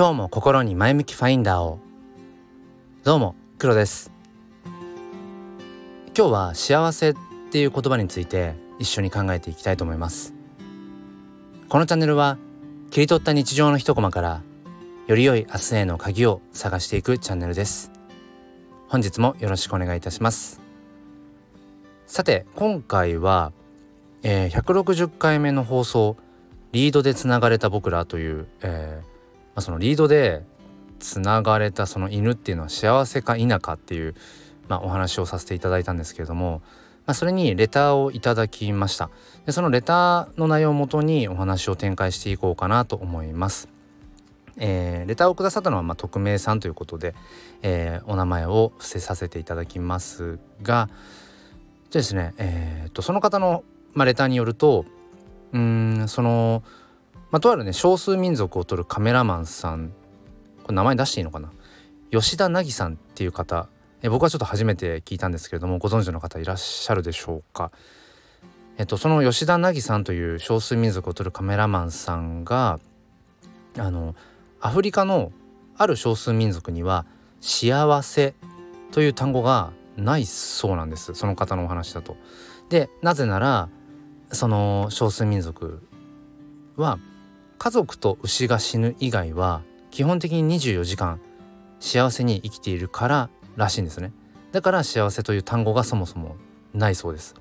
今日も心に前向きファインダーを。どうも黒です。今日は幸せっていう言葉について一緒に考えていきたいと思います。このチャンネルは切り取った日常の一コマからより良い明日への鍵を探していくチャンネルです。本日もよろしくお願いいたします。さて今回は、えー、160回目の放送リードでつながれた僕らという、えーあ、そのリードでつながれたその犬っていうのは幸せか否かっていう、まあ、お話をさせていただいたんですけれども、まあ、それにレターをいただきましたでそのレターの内容をもとにお話を展開していこうかなと思います。えー、レターをくださったのは、まあ、匿名さんということで、えー、お名前を伏せさせていただきますがですね、えーとその方の、まあ、レターによるとうんその、まあ、とあるね少数民族を撮るカメラマンさん。これ名前出していいのかな？吉田凪さんっていう方。え僕はちょっと初めて聞いたんですけれどもご存知の方いらっしゃるでしょうか？えっとその吉田凪さんという少数民族を撮るカメラマンさんがあのアフリカのある少数民族には幸せという単語がないそうなんです。その方のお話だと。でなぜならその少数民族は家族と牛が死ぬ以外は基本的に24時間幸せに生きているかららしいんですね。だから幸せという単語がそもそもないそうです。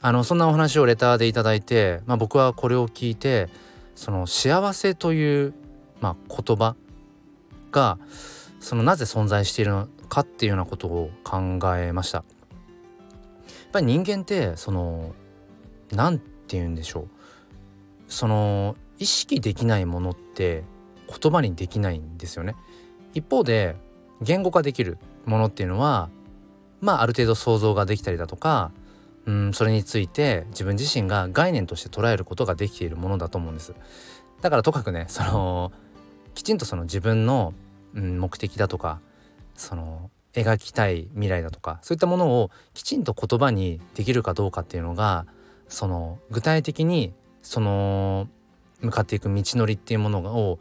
あのそんなお話をレターでいただいて、まあ、僕はこれを聞いてその幸せという、まあ、言葉がそのなぜ存在しているのかっていうようなことを考えました。やっぱり人間ってその何て言うんでしょう。その意識できないものって言葉にできないんですよね。一方で言語化できるものっていうのはまあある程度想像ができたりだとかうんそれについて自分自身が概念として捉えることができているものだと思うんです。だからとかくねそのきちんとその自分の、うん、目的だとかその描きたい未来だとかそういったものをきちんと言葉にできるかどうかっていうのがその具体的にその向かっていく道のりっていうものを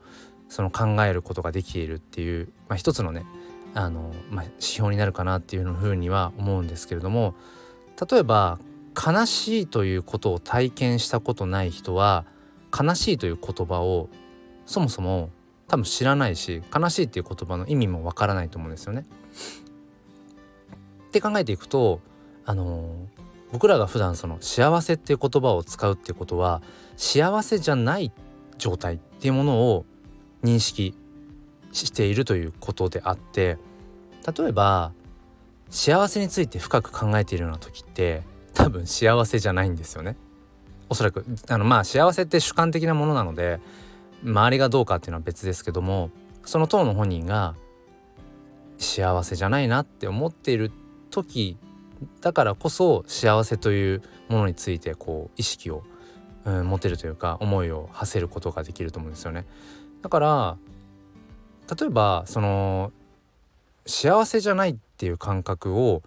その考えることができているっていう、まあ、一つのねあの、まあ、指標になるかなっていうふうには思うんですけれども例えば悲しいということを体験したことない人は悲しいという言葉をそもそも多分知らないし悲しいっていう言葉の意味もわからないと思うんですよね。って考えていくとあの僕らが普段その幸せっていう言葉を使うっていうことは幸せじゃない状態っていうものを認識しているということであって例えば幸せについて深く考えているような時って多分幸せじゃないんですよね。おそらくあのまあ幸せって主観的なものなので周りがどうかっていうのは別ですけどもその当の本人が幸せじゃないなって思っている時だからこそ幸せというものについてこう意識を、うん、持てるというか思いを馳せることができると思うんですよね。だから例えばその幸せじゃないっていう感覚を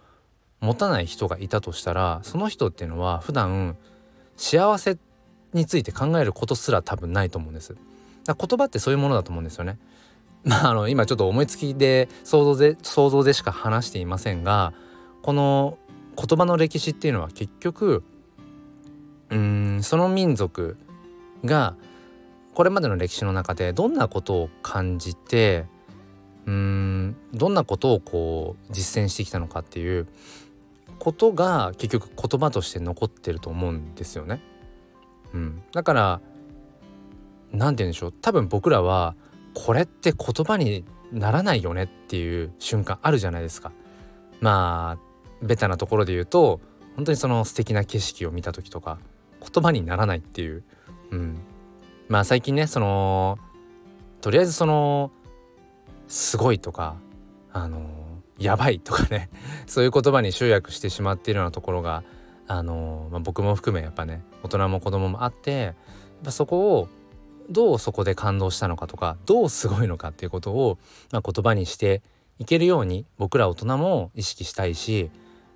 持たない人がいたとしたらその人っていうのは普段幸せについて考えることすら多分ないと思うんです。言葉ってそういうものだと思うんですよね。まあ、あの今ちょっと思いつきで想像で想像でしか話していませんがこの言葉の歴史っていうのは結局うんその民族がこれまでの歴史の中でどんなことを感じてうんどんなことをこう実践してきたのかっていうことが結局言葉として残ってると思うんですよね。うん、だから何て言うんでしょう多分僕らはこれって言葉にならないよねっていう瞬間あるじゃないですか。まあベタなところで言うと本当にその素敵な景色を見た時とか言葉にならないっていう、うん、まあ最近ねそのとりあえずそのすごいとかあのやばいとかね そういう言葉に集約してしまっているようなところがあの、まあ、僕も含めやっぱね大人も子供もあってやっぱそこをどうそこで感動したのかとかどうすごいのかっていうことを、まあ、言葉にしていけるように僕ら大人も意識したいし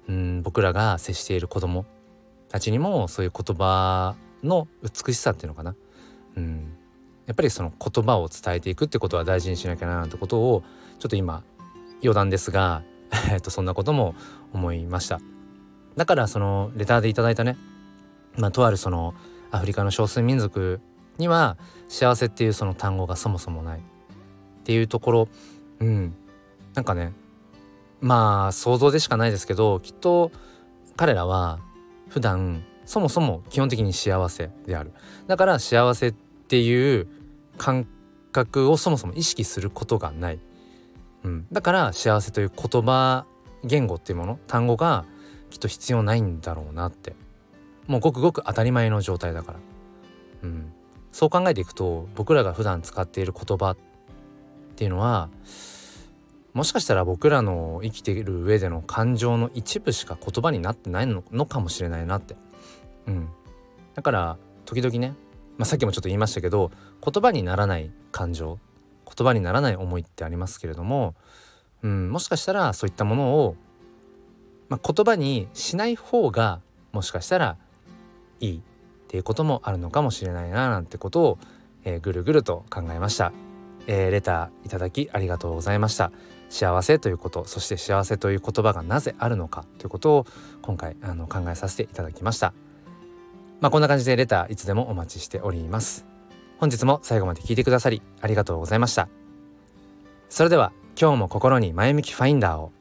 うん僕らが接している子供たちにもそういう言葉の美しさっていうのかな、うん、やっぱりその言葉を伝えていくってことは大事にしなきゃななんてことをちょっと今余談ですが、そんなことも思いました。だからそのレターでいただいたね、まあ、とあるそのアフリカの少数民族には幸せっていうその単語がそもそもないっていうところ。うん。なんかねまあ想像でしかないですけどきっと彼らは普段そもそも基本的に幸せである。だから幸せっていう感覚をそもそも意識することがない、うん、だから幸せという言葉言語っていうもの単語がきっと必要ないんだろうなって。もうごくごく当たり前の状態だから、うん、そう考えていくと僕らが普段使っている言葉っていうのはもしかしたら僕らの生きている上での感情の一部しか言葉になってないのかもしれないなって。うん、だから時々ね、まあ、さっきもちょっと言いましたけど言葉にならない感情言葉にならない思いってありますけれども、うん、もしかしたらそういったものを、まあ、言葉にしない方がもしかしたらいいっていうこともあるのかもしれないななんてことを、えー、ぐるぐると考えました。えー、レターいただきありがとうございました。幸せということそして幸せという言葉がなぜあるのかということを今回あの考えさせていただきました。まあこんな感じでレターいつでもお待ちしております。本日も最後まで聞いてくださりありがとうございました。それでは今日も心に前向きファインダーを